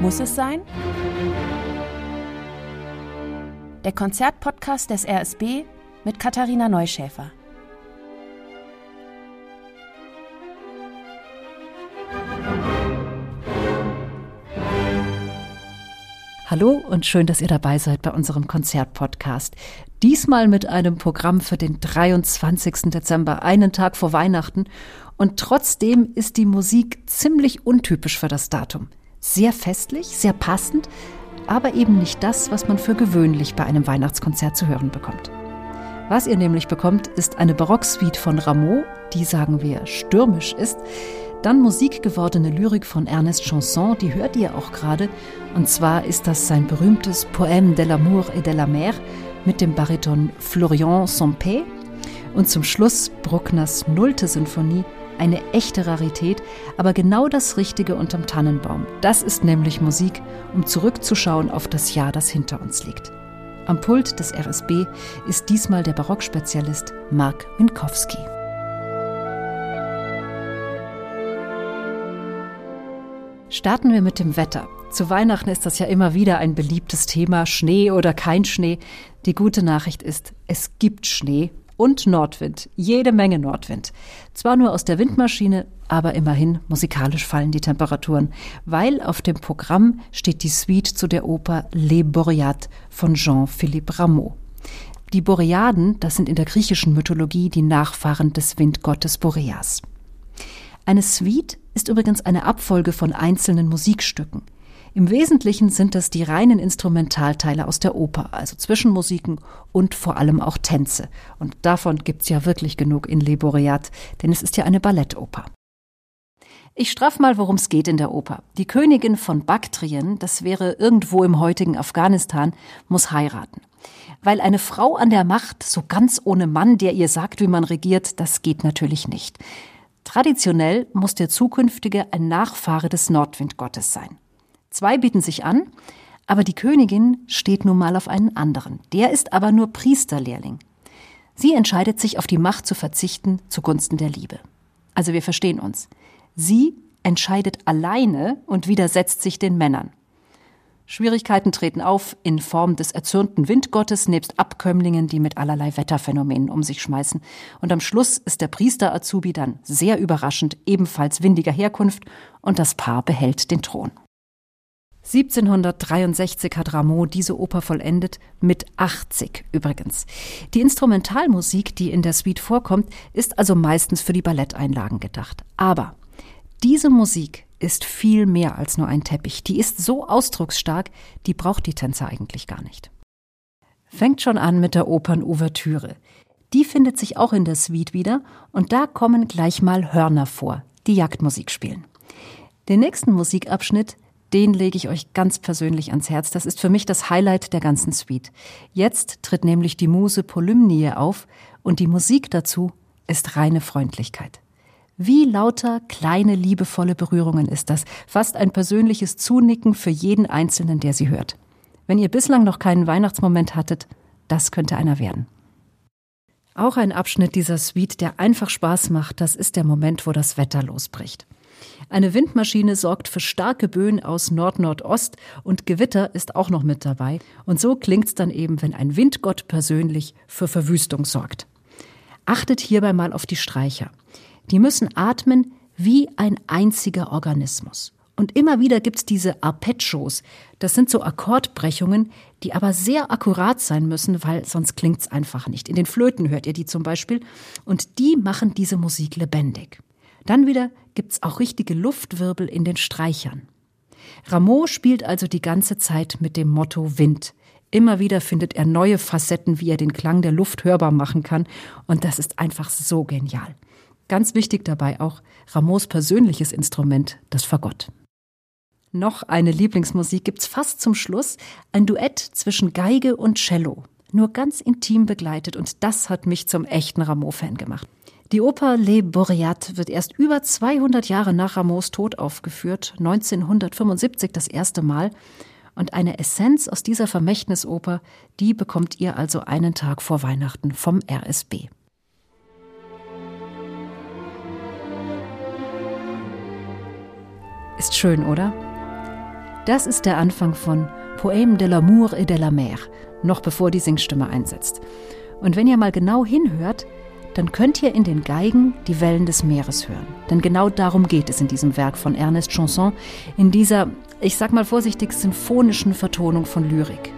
Muss es sein? Der Konzertpodcast des RSB mit Katharina Neuschäfer. Hallo und schön, dass ihr dabei seid bei unserem Konzertpodcast. Diesmal mit einem Programm für den 23. Dezember, einen Tag vor Weihnachten. Und trotzdem ist die Musik ziemlich untypisch für das Datum. Sehr festlich, sehr passend, aber eben nicht das, was man für gewöhnlich bei einem Weihnachtskonzert zu hören bekommt. Was ihr nämlich bekommt, ist eine Barocksuite von Rameau, die sagen wir stürmisch ist, dann musikgewordene Lyrik von Ernest Chanson, die hört ihr auch gerade, und zwar ist das sein berühmtes Poème de l'amour et de la mer mit dem Bariton Florian Sampé und zum Schluss Bruckners Nullte Sinfonie eine echte Rarität, aber genau das Richtige unterm Tannenbaum. Das ist nämlich Musik, um zurückzuschauen auf das Jahr, das hinter uns liegt. Am Pult des RSB ist diesmal der Barockspezialist Mark Minkowski. Starten wir mit dem Wetter. Zu Weihnachten ist das ja immer wieder ein beliebtes Thema, Schnee oder kein Schnee. Die gute Nachricht ist, es gibt Schnee und Nordwind, jede Menge Nordwind. Zwar nur aus der Windmaschine, aber immerhin musikalisch fallen die Temperaturen, weil auf dem Programm steht die Suite zu der Oper Les Boreades von Jean-Philippe Rameau. Die Boreaden, das sind in der griechischen Mythologie die Nachfahren des Windgottes Boreas. Eine Suite ist übrigens eine Abfolge von einzelnen Musikstücken. Im Wesentlichen sind das die reinen Instrumentalteile aus der Oper, also Zwischenmusiken und vor allem auch Tänze. Und davon gibt's ja wirklich genug in Le Boreat, denn es ist ja eine Ballettoper. Ich straff mal, worum es geht in der Oper. Die Königin von Baktrien, das wäre irgendwo im heutigen Afghanistan, muss heiraten. Weil eine Frau an der Macht, so ganz ohne Mann, der ihr sagt, wie man regiert, das geht natürlich nicht. Traditionell muss der zukünftige ein Nachfahre des Nordwindgottes sein. Zwei bieten sich an, aber die Königin steht nun mal auf einen anderen. Der ist aber nur Priesterlehrling. Sie entscheidet sich auf die Macht zu verzichten zugunsten der Liebe. Also wir verstehen uns. Sie entscheidet alleine und widersetzt sich den Männern. Schwierigkeiten treten auf in Form des erzürnten Windgottes nebst Abkömmlingen, die mit allerlei Wetterphänomenen um sich schmeißen. Und am Schluss ist der Priester Azubi dann sehr überraschend ebenfalls windiger Herkunft und das Paar behält den Thron. 1763 hat Rameau diese Oper vollendet, mit 80 übrigens. Die Instrumentalmusik, die in der Suite vorkommt, ist also meistens für die Balletteinlagen gedacht. Aber diese Musik ist viel mehr als nur ein Teppich. Die ist so ausdrucksstark, die braucht die Tänzer eigentlich gar nicht. Fängt schon an mit der Opernouvertüre. Die findet sich auch in der Suite wieder und da kommen gleich mal Hörner vor, die Jagdmusik spielen. Den nächsten Musikabschnitt den lege ich euch ganz persönlich ans Herz. Das ist für mich das Highlight der ganzen Suite. Jetzt tritt nämlich die Muse Polymnie auf und die Musik dazu ist reine Freundlichkeit. Wie lauter kleine liebevolle Berührungen ist das, fast ein persönliches Zunicken für jeden Einzelnen, der sie hört. Wenn ihr bislang noch keinen Weihnachtsmoment hattet, das könnte einer werden. Auch ein Abschnitt dieser Suite, der einfach Spaß macht, das ist der Moment, wo das Wetter losbricht. Eine Windmaschine sorgt für starke Böen aus Nord-Nordost und Gewitter ist auch noch mit dabei. Und so klingt's dann eben, wenn ein Windgott persönlich für Verwüstung sorgt. Achtet hierbei mal auf die Streicher. Die müssen atmen wie ein einziger Organismus. Und immer wieder gibt's diese Arpeggios. Das sind so Akkordbrechungen, die aber sehr akkurat sein müssen, weil sonst klingt's einfach nicht. In den Flöten hört ihr die zum Beispiel. Und die machen diese Musik lebendig. Dann wieder gibt's auch richtige Luftwirbel in den Streichern. Rameau spielt also die ganze Zeit mit dem Motto Wind. Immer wieder findet er neue Facetten, wie er den Klang der Luft hörbar machen kann, und das ist einfach so genial. Ganz wichtig dabei auch Rameaus persönliches Instrument, das Fagott. Noch eine Lieblingsmusik gibt's fast zum Schluss, ein Duett zwischen Geige und Cello, nur ganz intim begleitet, und das hat mich zum echten Rameau-Fan gemacht. Die Oper Les Boreades wird erst über 200 Jahre nach Rameaus Tod aufgeführt, 1975 das erste Mal. Und eine Essenz aus dieser Vermächtnisoper, die bekommt ihr also einen Tag vor Weihnachten vom RSB. Ist schön, oder? Das ist der Anfang von Poème de l'amour et de la mer, noch bevor die Singstimme einsetzt. Und wenn ihr mal genau hinhört, dann könnt ihr in den Geigen die Wellen des Meeres hören. Denn genau darum geht es in diesem Werk von Ernest Chanson, in dieser, ich sag mal vorsichtig, symphonischen Vertonung von Lyrik.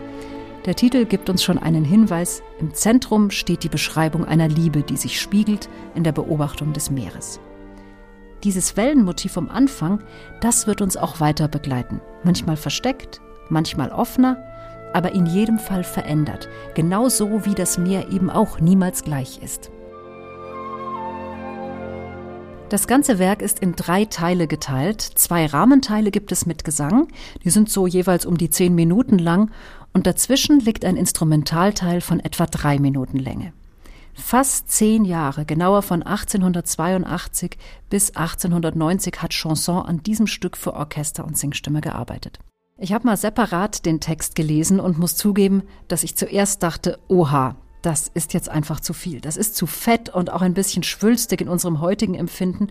Der Titel gibt uns schon einen Hinweis. Im Zentrum steht die Beschreibung einer Liebe, die sich spiegelt in der Beobachtung des Meeres. Dieses Wellenmotiv vom Anfang, das wird uns auch weiter begleiten. Manchmal versteckt, manchmal offener, aber in jedem Fall verändert. Genauso wie das Meer eben auch niemals gleich ist. Das ganze Werk ist in drei Teile geteilt. Zwei Rahmenteile gibt es mit Gesang. Die sind so jeweils um die zehn Minuten lang. Und dazwischen liegt ein Instrumentalteil von etwa drei Minuten Länge. Fast zehn Jahre, genauer von 1882 bis 1890, hat Chanson an diesem Stück für Orchester und Singstimme gearbeitet. Ich habe mal separat den Text gelesen und muss zugeben, dass ich zuerst dachte, oha, das ist jetzt einfach zu viel. Das ist zu fett und auch ein bisschen schwülstig in unserem heutigen Empfinden.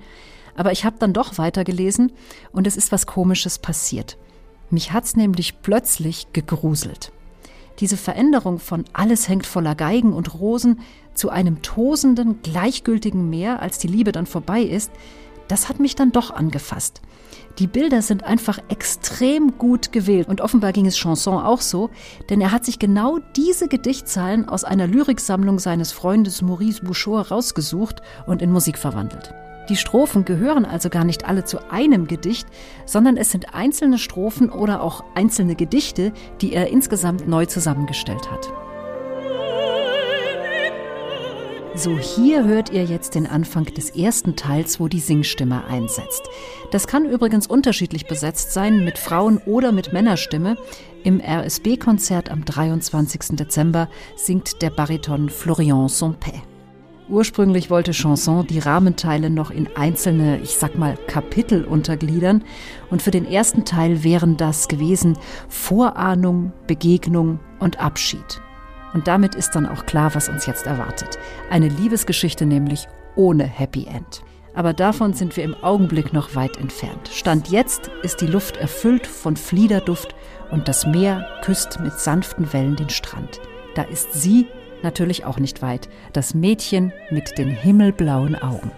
Aber ich habe dann doch weitergelesen und es ist was Komisches passiert. Mich hat's nämlich plötzlich gegruselt. Diese Veränderung von alles hängt voller Geigen und Rosen zu einem tosenden, gleichgültigen Meer, als die Liebe dann vorbei ist, das hat mich dann doch angefasst. Die Bilder sind einfach extrem gut gewählt und offenbar ging es Chanson auch so, denn er hat sich genau diese Gedichtzeilen aus einer Lyriksammlung seines Freundes Maurice Bouchot rausgesucht und in Musik verwandelt. Die Strophen gehören also gar nicht alle zu einem Gedicht, sondern es sind einzelne Strophen oder auch einzelne Gedichte, die er insgesamt neu zusammengestellt hat. So, hier hört ihr jetzt den Anfang des ersten Teils, wo die Singstimme einsetzt. Das kann übrigens unterschiedlich besetzt sein, mit Frauen- oder mit Männerstimme. Im RSB-Konzert am 23. Dezember singt der Bariton Florian Sompé. Ursprünglich wollte Chanson die Rahmenteile noch in einzelne, ich sag mal, Kapitel untergliedern. Und für den ersten Teil wären das gewesen Vorahnung, Begegnung und Abschied. Und damit ist dann auch klar, was uns jetzt erwartet. Eine Liebesgeschichte nämlich ohne Happy End. Aber davon sind wir im Augenblick noch weit entfernt. Stand jetzt ist die Luft erfüllt von Fliederduft und das Meer küsst mit sanften Wellen den Strand. Da ist sie natürlich auch nicht weit, das Mädchen mit den himmelblauen Augen.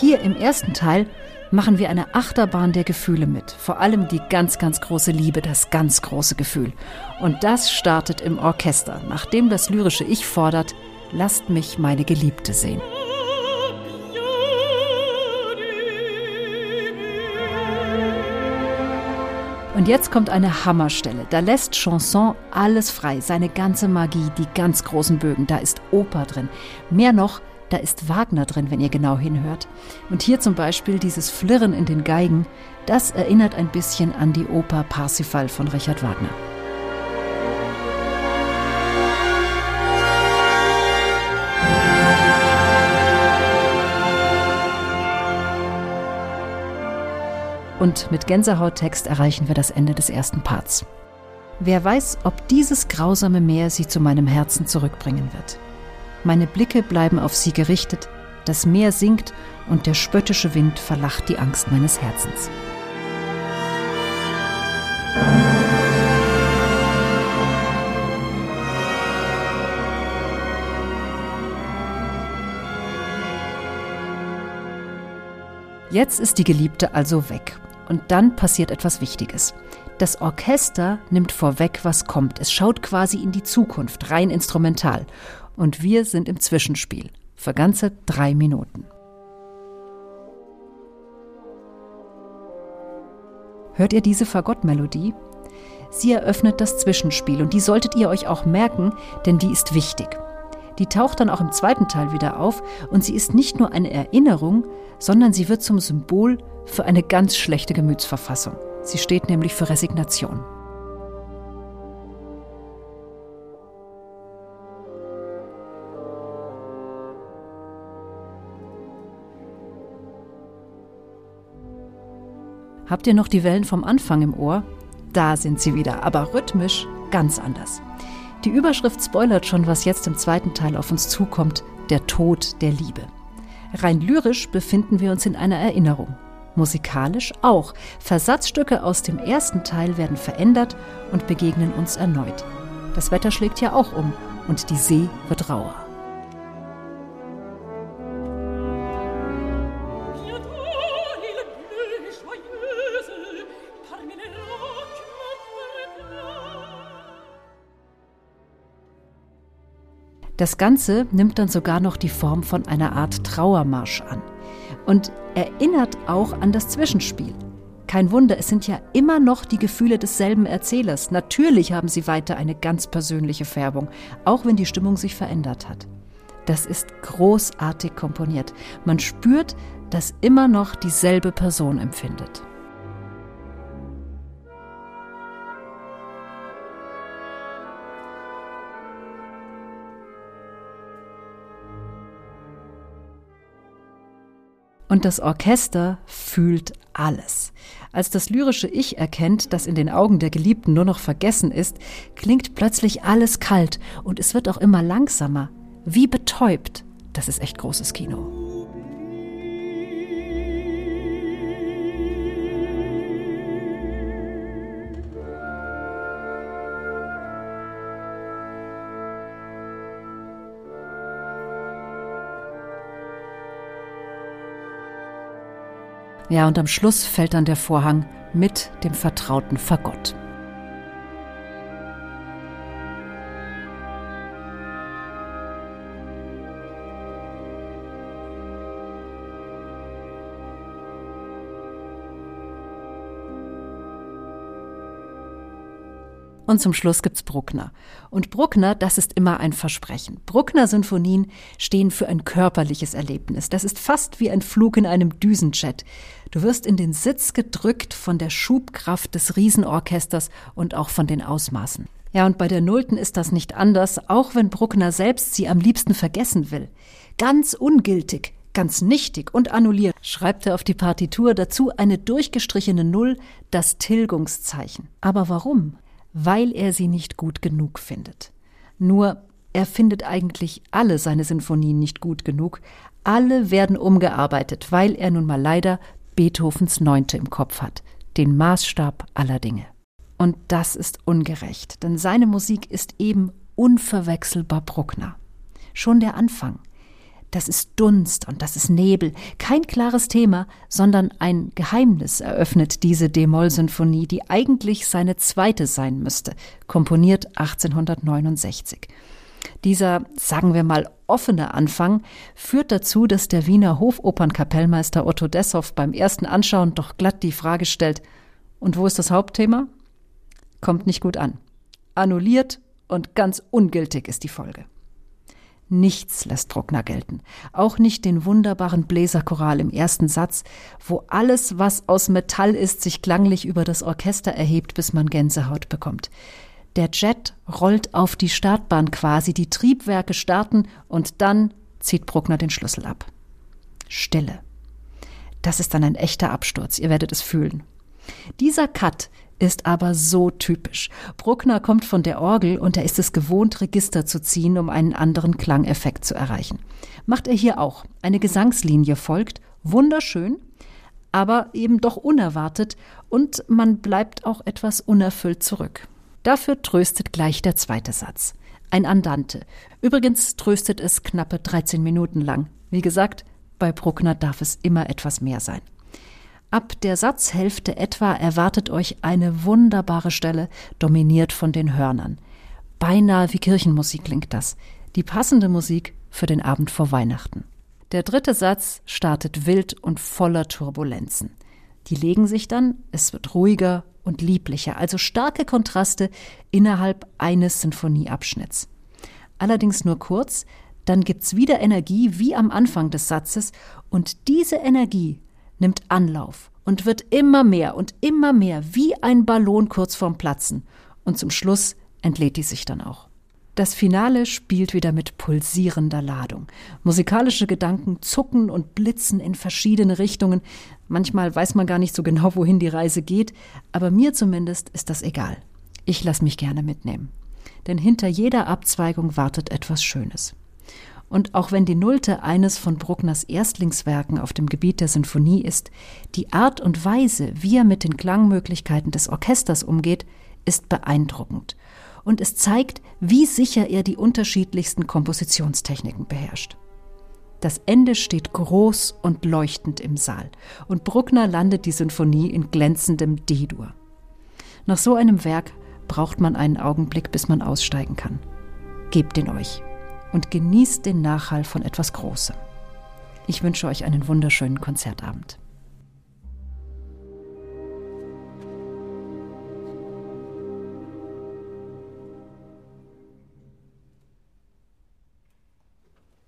Hier im ersten Teil machen wir eine Achterbahn der Gefühle mit. Vor allem die ganz, ganz große Liebe, das ganz große Gefühl. Und das startet im Orchester, nachdem das lyrische Ich fordert, lasst mich meine Geliebte sehen. Und jetzt kommt eine Hammerstelle. Da lässt Chanson alles frei, seine ganze Magie, die ganz großen Bögen. Da ist Oper drin. Mehr noch, da ist Wagner drin, wenn ihr genau hinhört. Und hier zum Beispiel dieses Flirren in den Geigen, das erinnert ein bisschen an die Oper Parsifal von Richard Wagner. Und mit Gänsehauttext erreichen wir das Ende des ersten Parts. Wer weiß, ob dieses grausame Meer sie zu meinem Herzen zurückbringen wird. Meine Blicke bleiben auf sie gerichtet, das Meer sinkt und der spöttische Wind verlacht die Angst meines Herzens. Jetzt ist die Geliebte also weg. Und dann passiert etwas Wichtiges. Das Orchester nimmt vorweg, was kommt. Es schaut quasi in die Zukunft, rein instrumental und wir sind im Zwischenspiel für ganze drei Minuten. Hört ihr diese Fagottmelodie? Sie eröffnet das Zwischenspiel und die solltet ihr euch auch merken, denn die ist wichtig. Die taucht dann auch im zweiten Teil wieder auf und sie ist nicht nur eine Erinnerung, sondern sie wird zum Symbol für eine ganz schlechte Gemütsverfassung. Sie steht nämlich für Resignation. Habt ihr noch die Wellen vom Anfang im Ohr? Da sind sie wieder, aber rhythmisch ganz anders. Die Überschrift spoilert schon, was jetzt im zweiten Teil auf uns zukommt, der Tod der Liebe. Rein lyrisch befinden wir uns in einer Erinnerung. musikalisch auch. Versatzstücke aus dem ersten Teil werden verändert und begegnen uns erneut. Das Wetter schlägt ja auch um und die See wird rauer. Das Ganze nimmt dann sogar noch die Form von einer Art Trauermarsch an und erinnert auch an das Zwischenspiel. Kein Wunder, es sind ja immer noch die Gefühle desselben Erzählers. Natürlich haben sie weiter eine ganz persönliche Färbung, auch wenn die Stimmung sich verändert hat. Das ist großartig komponiert. Man spürt, dass immer noch dieselbe Person empfindet. Und das Orchester fühlt alles. Als das lyrische Ich erkennt, dass in den Augen der Geliebten nur noch vergessen ist, klingt plötzlich alles kalt und es wird auch immer langsamer, wie betäubt. Das ist echt großes Kino. Ja, und am Schluss fällt dann der Vorhang mit dem vertrauten Fagott. Und zum Schluss gibt's Bruckner. Und Bruckner, das ist immer ein Versprechen. Bruckner-Sinfonien stehen für ein körperliches Erlebnis. Das ist fast wie ein Flug in einem Düsenjet. Du wirst in den Sitz gedrückt von der Schubkraft des Riesenorchesters und auch von den Ausmaßen. Ja, und bei der Nullten ist das nicht anders, auch wenn Bruckner selbst sie am liebsten vergessen will. Ganz ungültig, ganz nichtig und annulliert, schreibt er auf die Partitur dazu eine durchgestrichene Null, das Tilgungszeichen. Aber warum? Weil er sie nicht gut genug findet. Nur er findet eigentlich alle seine Sinfonien nicht gut genug. Alle werden umgearbeitet, weil er nun mal leider Beethovens Neunte im Kopf hat, den Maßstab aller Dinge. Und das ist ungerecht, denn seine Musik ist eben unverwechselbar Bruckner. Schon der Anfang, das ist Dunst und das ist Nebel. Kein klares Thema, sondern ein Geheimnis eröffnet diese D-Moll-Sinfonie, die eigentlich seine zweite sein müsste, komponiert 1869. Dieser, sagen wir mal, offene Anfang führt dazu, dass der Wiener Hofopernkapellmeister Otto Dessow beim ersten Anschauen doch glatt die Frage stellt, und wo ist das Hauptthema? Kommt nicht gut an. Annulliert und ganz ungültig ist die Folge. Nichts lässt Bruckner gelten, auch nicht den wunderbaren Bläserchoral im ersten Satz, wo alles, was aus Metall ist, sich klanglich über das Orchester erhebt, bis man Gänsehaut bekommt. Der Jet rollt auf die Startbahn quasi, die Triebwerke starten und dann zieht Bruckner den Schlüssel ab. Stille. Das ist dann ein echter Absturz, ihr werdet es fühlen. Dieser Cut ist aber so typisch. Bruckner kommt von der Orgel und er ist es gewohnt, Register zu ziehen, um einen anderen Klangeffekt zu erreichen. Macht er hier auch. Eine Gesangslinie folgt, wunderschön, aber eben doch unerwartet und man bleibt auch etwas unerfüllt zurück. Dafür tröstet gleich der zweite Satz. Ein Andante. Übrigens tröstet es knappe 13 Minuten lang. Wie gesagt, bei Bruckner darf es immer etwas mehr sein. Ab der Satzhälfte etwa erwartet euch eine wunderbare Stelle, dominiert von den Hörnern. Beinahe wie Kirchenmusik klingt das. Die passende Musik für den Abend vor Weihnachten. Der dritte Satz startet wild und voller Turbulenzen. Die legen sich dann, es wird ruhiger und lieblicher, also starke Kontraste innerhalb eines Sinfonieabschnitts. Allerdings nur kurz, dann gibt's wieder Energie wie am Anfang des Satzes und diese Energie nimmt Anlauf und wird immer mehr und immer mehr wie ein Ballon kurz vorm Platzen. Und zum Schluss entlädt die sich dann auch. Das Finale spielt wieder mit pulsierender Ladung. Musikalische Gedanken zucken und blitzen in verschiedene Richtungen. Manchmal weiß man gar nicht so genau, wohin die Reise geht, aber mir zumindest ist das egal. Ich lasse mich gerne mitnehmen. Denn hinter jeder Abzweigung wartet etwas Schönes. Und auch wenn die Nullte eines von Bruckners Erstlingswerken auf dem Gebiet der Sinfonie ist, die Art und Weise, wie er mit den Klangmöglichkeiten des Orchesters umgeht, ist beeindruckend. Und es zeigt, wie sicher er die unterschiedlichsten Kompositionstechniken beherrscht. Das Ende steht groß und leuchtend im Saal und Bruckner landet die Sinfonie in glänzendem D-Dur. Nach so einem Werk braucht man einen Augenblick, bis man aussteigen kann. Gebt ihn euch und genießt den Nachhall von etwas Großem. Ich wünsche euch einen wunderschönen Konzertabend.